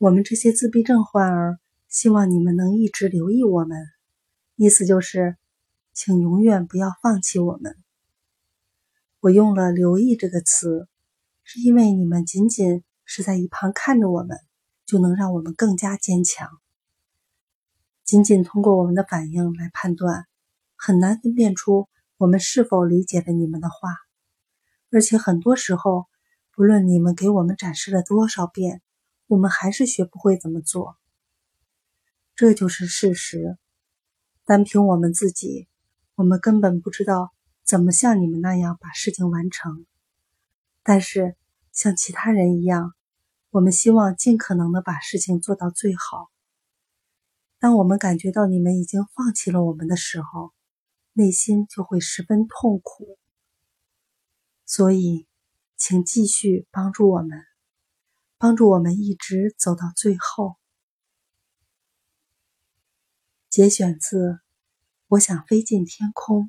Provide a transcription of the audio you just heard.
我们这些自闭症患儿希望你们能一直留意我们，意思就是，请永远不要放弃我们。我用了“留意”这个词，是因为你们仅仅是在一旁看着我们，就能让我们更加坚强。仅仅通过我们的反应来判断，很难分辨出我们是否理解了你们的话，而且很多时候，不论你们给我们展示了多少遍。我们还是学不会怎么做，这就是事实。单凭我们自己，我们根本不知道怎么像你们那样把事情完成。但是，像其他人一样，我们希望尽可能的把事情做到最好。当我们感觉到你们已经放弃了我们的时候，内心就会十分痛苦。所以，请继续帮助我们。帮助我们一直走到最后。节选自《我想飞进天空》。